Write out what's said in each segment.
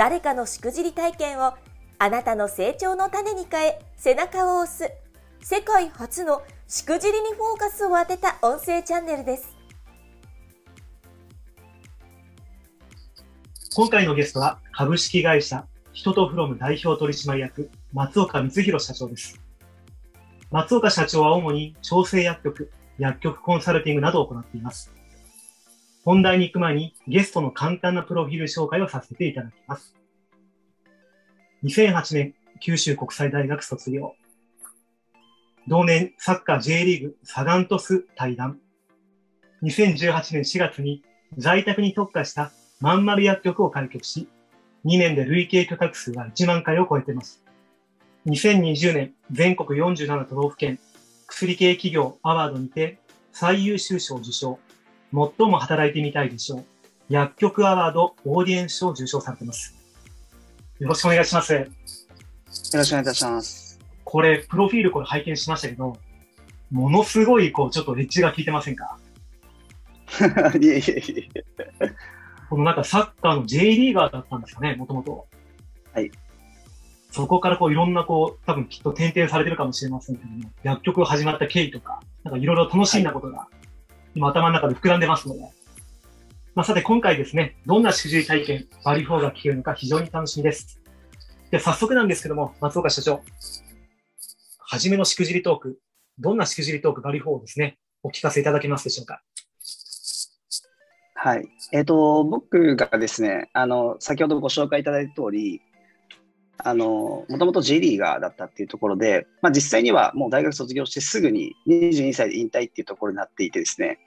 誰かのしくじり体験をあなたの成長の種に変え背中を押す。世界初のしくじりにフォーカスを当てた音声チャンネルです。今回のゲストは株式会社人とフロム代表取締役松岡光弘社長です。松岡社長は主に調整薬局薬局コンサルティングなどを行っています。本題に行く前にゲストの簡単なプロフィール紹介をさせていただきます。2008年、九州国際大学卒業。同年、サッカー J リーグサガントス対談。2018年4月に在宅に特化したまんまる薬局を開局し、2年で累計許諾数は1万回を超えています。2020年、全国47都道府県薬系企業アワードにて最優秀賞受賞。最も働いてみたいでしょう。薬局アワードオーディエンス賞を受賞されています。よろしくお願いします。よろしくお願いいたします。これ、プロフィールこれ拝見しましたけど、ものすごい、こう、ちょっとエッジが効いてませんか？いえいえいえ。このなんかサッカーの J リーガーだったんですかね、もともと。はい。そこからこういろんなこう、多分きっと転々されてるかもしれませんけども、薬局が始まった経緯とか、なんかいろいろ楽しんだことが今頭の中で膨らんでますので。まあ、さて今回ですね、どんなしくじり体験、バリフォーが聞けるのか非常に楽しみです。で、早速なんですけども、松岡社長、はじめのしくじりトーク、どんなしくじりトーク、バリフォーですね、お聞かせいただけますでしょうか。はい。えっ、ー、と、僕がですね、あの、先ほどご紹介いただいた通り、あの、もともと J リーガーだったっていうところで、まあ、実際にはもう大学卒業してすぐに22歳で引退っていうところになっていてですね、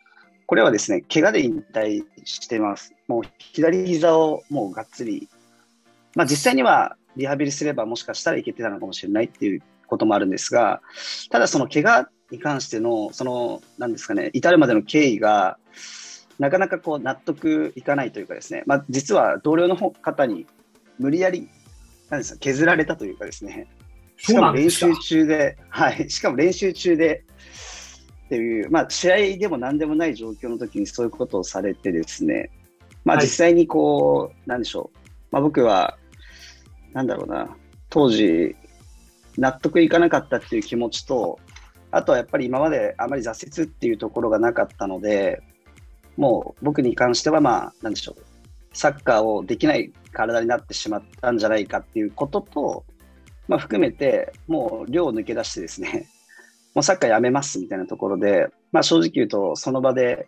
これはですね、怪我で引退してます。もう左膝をもうがっつり、まあ、実際にはリハビリすればもしかしたらいけてたのかもしれないっていうこともあるんですが、ただその怪我に関しての、その、なんですかね、至るまでの経緯が、なかなかこう納得いかないというかですね、まあ、実は同僚の方に無理やりなんですか、削られたというかですね、しかも練習中で、はい、しかも練習中でっていう、まあ、試合でも何でもない状況の時にそういうことをされてですね、まあ、実際にこう、はい、なんでしょう、まあ、僕は、なんだろうな、当時、納得いかなかったっていう気持ちと、あとはやっぱり今まであまり挫折っていうところがなかったので、もう僕に関しては、まあ、なんでしょう、サッカーをできない体になってしまったんじゃないかっていうことと、まあ、含めて、もう寮を抜け出してですね、もうサッカーやめますみたいなところで、まあ、正直言うと、その場で、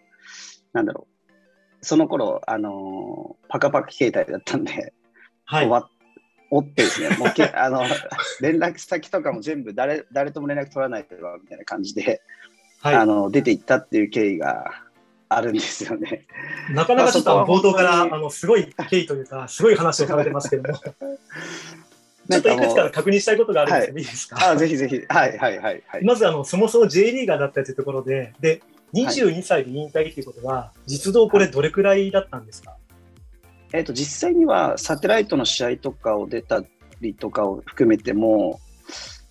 なんだろう、その頃、あのー、パカパカ携帯だったんで、はい、おってですね、もうけ あの連絡先とかも全部誰誰とも連絡取らないとみたいな感じで、はい、あの出ていったっていう経緯があるんですよね。なかなかちょっと冒頭からあのすごい経緯というか、すごい話をされてますけども。ちょっといくつか確認したいことがあるんですけど、はい、いいですかあぜひぜひ。はいはいはい、はい。まずあの、そもそも J リーガーだったというところで、で、22歳で引退ということは、実動これどれくらいだったんですか、はい、えっ、ー、と、実際にはサテライトの試合とかを出たりとかを含めても、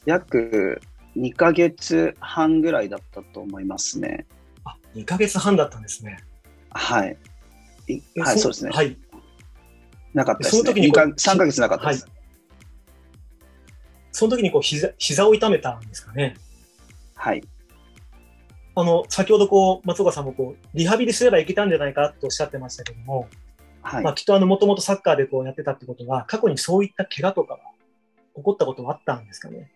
約2か月半ぐらいだったと思いますね。2か月半だったんですね。はい。はい、そうですね。はい。なかったですね。その時に3か月なかったです。はい、その時にこう膝膝を痛めたんですかね。はい。あの、先ほどこう、松岡さんもこう、リハビリすればいけたんじゃないかとおっしゃってましたけども、はい。まあ、きっとあの、もともとサッカーでこうやってたってことは、過去にそういった怪我とかは起こったことはあったんですかね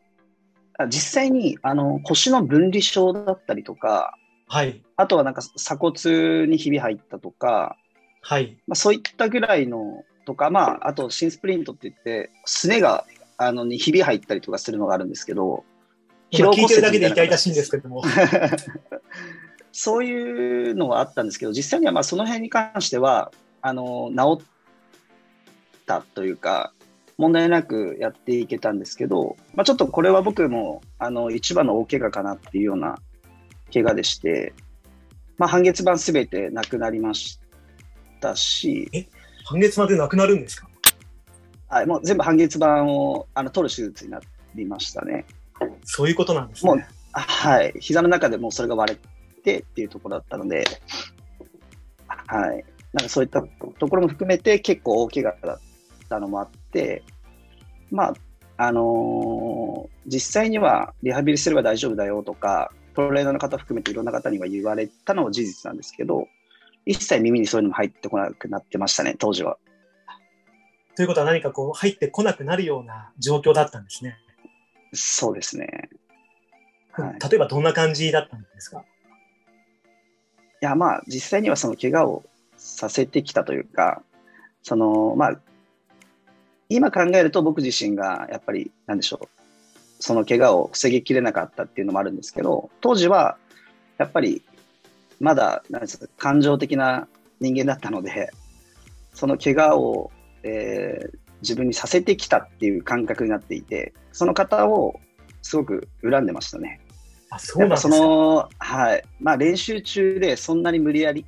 実際に、あの、腰の分離症だったりとか、はい。あとはなんか鎖骨にひび入ったとか、はい。まあ、そういったぐらいのとか、まあ、あと新スプリントって言って、すねがあのにひび入ったりとかするのがあるんですけど、聞いてるだけで痛々しいんですけども。そういうのはあったんですけど、実際にはまあその辺に関しては、あの治ったというか、問題なくやっていけたんですけど、まあ、ちょっとこれは僕もあの一番の大怪我かなっていうような怪我でして、まあ、半月板すべてなくなりましたし。え？半月までなくなるんですか？はい、もう全部半月板をあの取る手術になりましたね。そういうことなんですね。もうはい、膝の中でもうそれが割れてっていうところだったので、はい、なんかそういったところも含めて結構大怪我だったのもあって、まあ、あのー、実際にはリハビリすれば大丈夫だよとか、トレーナーの方含めていろんな方には言われたのは事実なんですけど、一切耳にそういうのも入ってこなくなってましたね、当時は。ということは何かこう入ってこなくなるような状況だったんですね。そうですね。はい、例えばどんな感じだったんですか？いや、まあ、実際にはその怪我をさせてきたというか、その、まあ、今考えると僕自身がやっぱり、なんでしょう、その怪我を防ぎきれなかったっていうのもあるんですけど、当時はやっぱりまだなんですか感情的な人間だったので、その怪我を、えー、自分にさせてきたっていう感覚になっていて、その方をすごく恨んでましたね。あそうなんその、はい。まあ練習中でそんなに無理やり、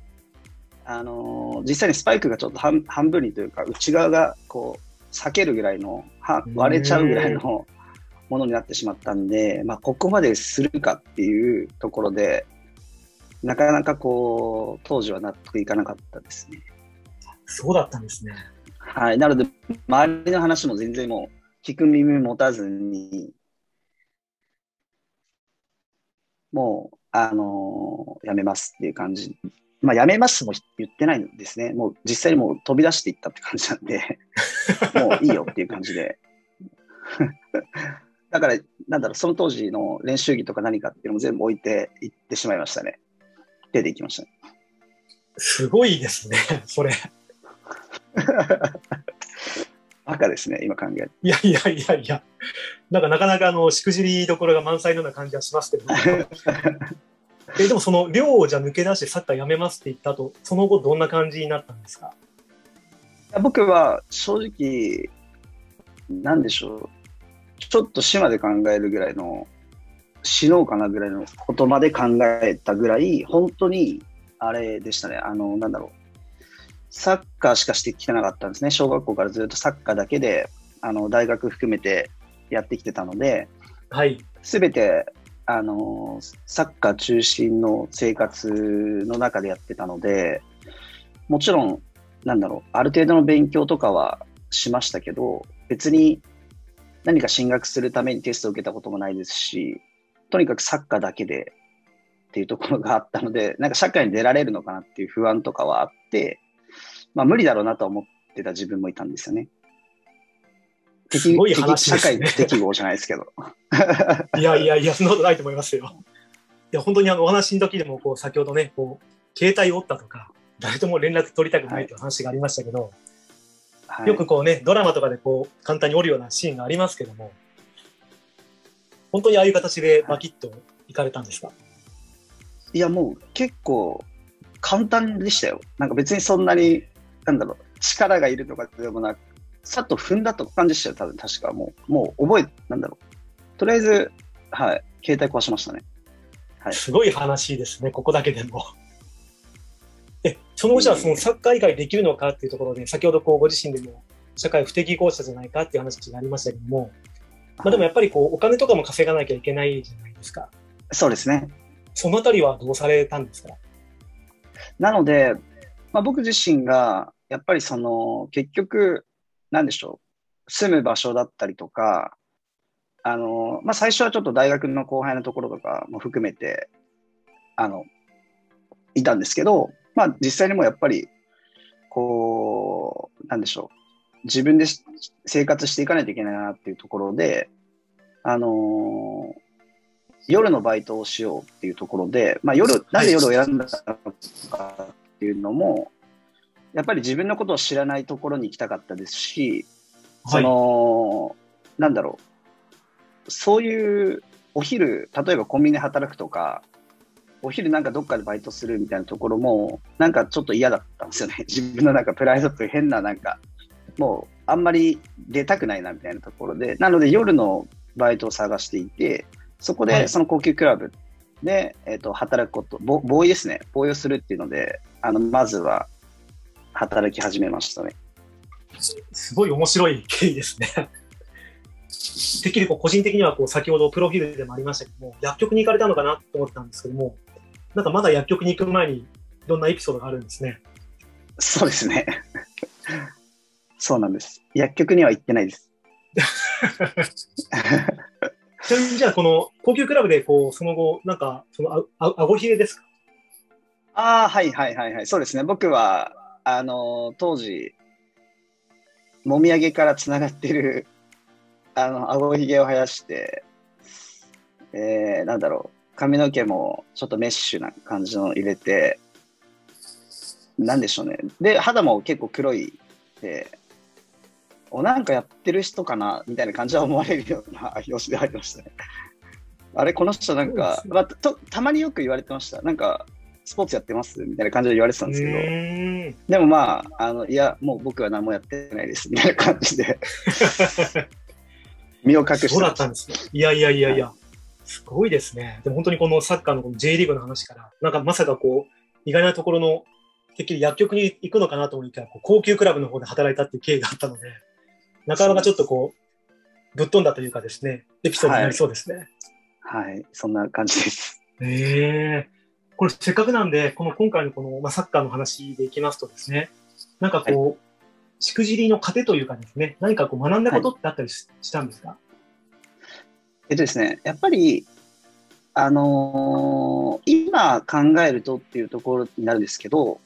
あのー、実際にスパイクがちょっと半半分にというか、内側がこう、裂けるぐらいの、は割れちゃうぐらいのものになってしまったんで、まあここまでするかっていうところで、なかなかこう、当時は納得いかなかったですね。そうだったんですね。はい。なので、周りの話も全然もう、聞く耳持たずに、もう、あのー、やめますっていう感じ。まあ、やめますも言ってないんですね。もう実際にもう飛び出していったって感じなんで、もういいよっていう感じで。だから、なんだろう、その当時の練習着とか何かっていうのも全部置いていってしまいましたね。出ていきました、ね。すごいですね、それ。赤ですね、今考えいやいやいやいや、なんかなかなかあのしくじりどころが満載のような感じはしますけど、えでもその寮をじゃ抜け出してサッカーやめますって言った後、その後どんな感じになったんですか？僕は正直、なんでしょう、ちょっと島で考えるぐらいの、死のうかなぐらいのことまで考えたぐらい、本当にあれでしたね、あの、なんだろう。サッカーしかしてきてなかったんですね。小学校からずっとサッカーだけで、あの、大学含めてやってきてたので、はい。すべて、あの、サッカー中心の生活の中でやってたので、もちろん、なんだろう、ある程度の勉強とかはしましたけど、別に何か進学するためにテストを受けたこともないですし、とにかくサッカーだけでっていうところがあったので、なんか社会に出られるのかなっていう不安とかはあって、まあ無理だろうなと思ってた自分もいたんですよね。すごい話、ね、社会の適合じゃないですけど。いやいやいや、そんなことないと思いますよ。いや、本当にあのお話の時でも、こう、先ほどね、こう、携帯を折ったとか、誰とも連絡取りたくないという話がありましたけど、はい、よくこうね、ドラマとかでこう、簡単に折るようなシーンがありますけども、本当にああいう形でバキッといかれたんですか、いや、もう結構簡単でしたよ。なんか別にそんなになんだろう、力がいるとかでもなく、さっと踏んだと感じでしたよ、多分確か。もう、もう覚え、なんだろう。とりあえず、はい、携帯壊しましたね。はい、すごい話ですね、ここだけでも。え、その後はそのサッカー以外できるのかっていうところで、先ほどこうご自身でも社会不適合者じゃないかっていう話がありましたけども、まあでもやっぱりこうお金とかも稼がなきゃいけないじゃないですか。そうですね。そのあたりはどうされたんですか？なので、まあ、僕自身が、やっぱりその、結局、なんでしょう、住む場所だったりとか、あの、まあ、最初はちょっと大学の後輩のところとかも含めて、あの、いたんですけど、まあ、実際にもやっぱり、こう、なんでしょう、自分で生活していかないといけないなっていうところで、あの夜のバイトをしようっていうところで、まあ、夜、なぜ夜を選んだのかっていうのも、やっぱり自分のことを知らないところに行きたかったですし、その、はい、なんだろう、そういうお昼、例えばコンビニで働くとか、お昼なんかどっかでバイトするみたいなところも、なんかちょっと嫌だったんですよね。自分のなんかプライドという変ななんか、もうあんまり出たくないなみたいなところで、なので夜のバイトを探していて、そこはいでその高級クラブで、えっと働くこと、ボボーイですね、ボーイをするっていうので、あのまずは働き始めましたね。すごい面白い経緯ですね。てっきりこう個人的にはこう先ほどプロフィールでもありましたけども、薬局に行かれたのかなと思ったんですけども、なんかまだ薬局に行く前にいろんなエピソードがあるんですね。そうですね。そうなんです。薬局には行ってないです。ちなみにじゃあこの高級クラブでこうその後、なんかそのあああごひげですか？ああ、はいはいはいはい。そうですね。僕は、あの、当時、もみあげからつながってる、あの、あごひげを生やして、えー、なんだろう、髪の毛もちょっとメッシュな感じの入れて、なんでしょうね。で、肌も結構黒いで、お、なんかやってる人かなみたいな感じは思われるような 様子でありましたね。あれ、この人なんか、まあ、とたまによく言われてました。なんか、スポーツやってます？みたいな感じで言われてたんですけど、でもまあ、あの、いや、もう僕は何もやってないです、みたいな感じで、身を隠してそうだったんですね。いやいやいやいや、すごいですね。でも本当にこのサッカーのこの J リーグの話から、なんかまさかこう、意外なところの、てっきり薬局に行くのかなと思ったら、高級クラブの方で働いたっていう経緯があったので、なかなかちょっとこう、ぶっ飛んだというかですね、エピソードになりそうですね。はい、そんな感じです。ええこれせっかくなんで、この今回のこの、まあ、サッカーの話でいきますとですね、なんかこう、しくじりの糧というかですね、何かこう学んだことってあったりし,、たんですか？えっとですね、やっぱり、あのー今考えるとっていうところになるんですけど、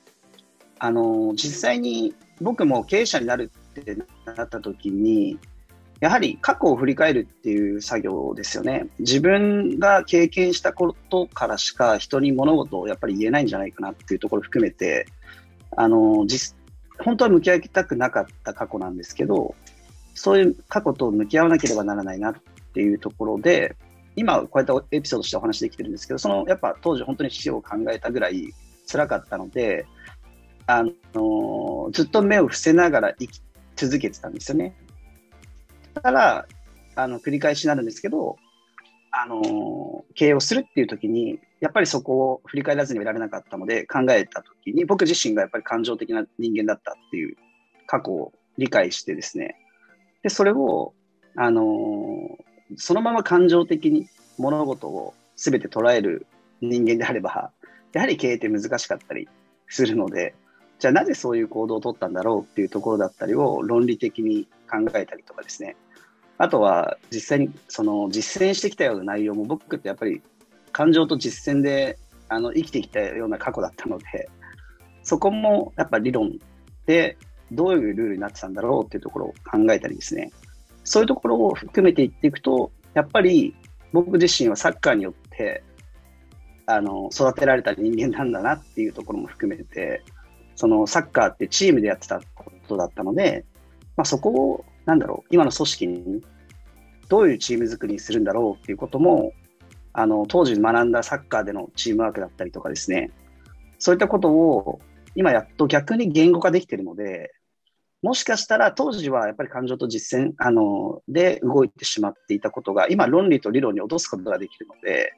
あのー実際に僕も経営者になるってなった時に、やはり過去を振り返るっていう作業ですよね。自分が経験したことからしか人に物事をやっぱり言えないんじゃないかなっていうところ含めて、あの、実、本当は向き合いたくなかった過去なんですけど、そういう過去と向き合わなければならないなっていうところで、今こうやってエピソードしてお話できてるんですけど、そのやっぱ当時本当に死を考えたぐらい辛かったので、あの、ずっと目を伏せながら生き続けてたんですよね。だから、あの、繰り返しになるんですけど、あの、経営をするっていう時に、やっぱりそこを振り返らずにはいられなかったので、考えた時に、僕自身がやっぱり感情的な人間だったっていう過去を理解してですね、で、それを、あの、そのまま感情的に物事を全て捉える人間であれば、やはり経営って難しかったりするので、じゃあなぜそういう行動を取ったんだろうっていうところだったりを論理的に考えたりとかですね。あとは実際にその実践してきたような内容も僕ってやっぱり感情と実践であの生きてきたような過去だったので、そこもやっぱ理論でどういうルールになってたんだろうっていうところを考えたりですね。そういうところを含めていっていくと、やっぱり僕自身はサッカーによってあの育てられた人間なんだなっていうところも含めて、そのサッカーってチームでやってたことだったので、まあ、そこを、なんだろう、今の組織にどういうチーム作りにするんだろうっていうことも、あの当時学んだサッカーでのチームワークだったりとかですね、そういったことを今やっと逆に言語化できているので、もしかしたら当時はやっぱり感情と実践あので動いてしまっていたことが、今論理と理論に落とすことができるので、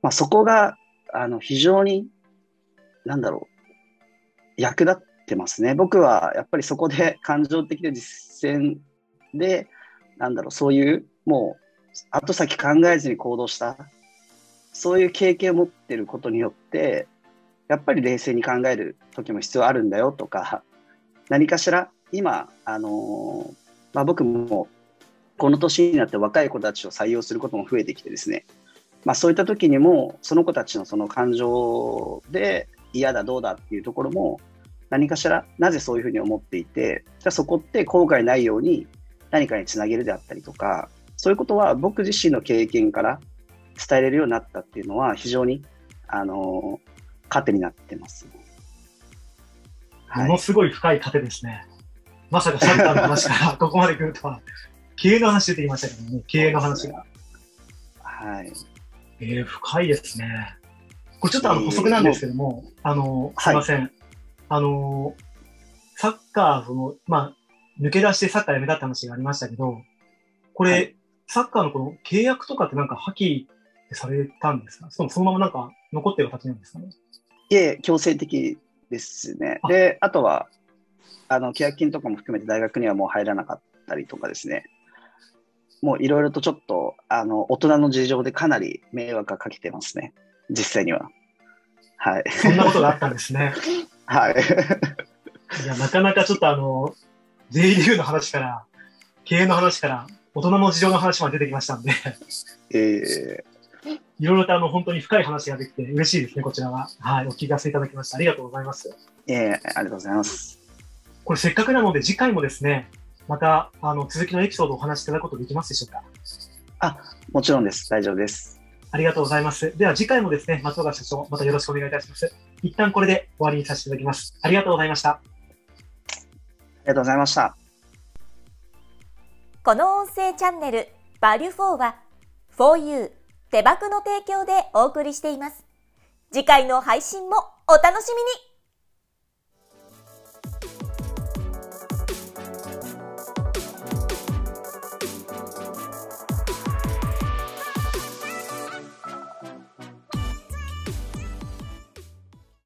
まあ、そこがあの非常に、なんだろう、役立ってますね。僕はやっぱりそこで感情的で実践で、なんだろう、そういうもう後先考えずに行動した、そういう経験を持ってることによって、やっぱり冷静に考える時も必要あるんだよとか、何かしら今、あのまあ、僕もこの年になって若い子たちを採用することも増えてきてですね、まあ、そういった時にもその子たちのその感情で嫌だどうだっていうところも何かしらなぜそういうふうに思っていてじゃそこって後悔ないように何かにつなげるであったりとかそういうことは僕自身の経験から伝えれるようになったっていうのは非常にあの糧になってます。ものすごい深い糧ですね。まさかサッカーの話から ここまで来るとは、経営の話出てきましたけどね、経営の話が。はい。えー、深いですね。これちょっとあの補足なんですけども、あの、すいません。あの、サッカー、その、まあ、抜け出してサッカーやめたって話がありましたけど、これ、はいサッカーのこの契約とかってなんか破棄されたんですか？そのそのままなんか残ってる形なんですかね？いえ、強制的ですね。あで、あとは、あの、契約金とかも含めて大学にはもう入らなかったりとかですね。もういろいろとちょっと、あの、大人の事情でかなり迷惑がかけてますね。実際には。はい。そんなことがあったんですね。はい。いや、なかなかちょっとあの、ーグの話から、経営の話から、大人の事情の話まで出てきましたんで、えいろいろとあの、本当に深い話ができて嬉しいですね、こちらは。はい、お聞かせいただきました。ありがとうございます。ー、えーありがとうございます。これせっかくなので、次回もですね、また、あの、続きのエピソードをお話しいただくことできますでしょうか？もちろんです。大丈夫です。ありがとうございます。では次回もですね、松岡社長、またよろしくお願いいたします。一旦これで終わりにさせていただきます。ありがとうございました。ありがとうございました。この音声チャンネル、バリュフォーは、4U、手箱の提供でお送りしています。次回の配信もお楽しみに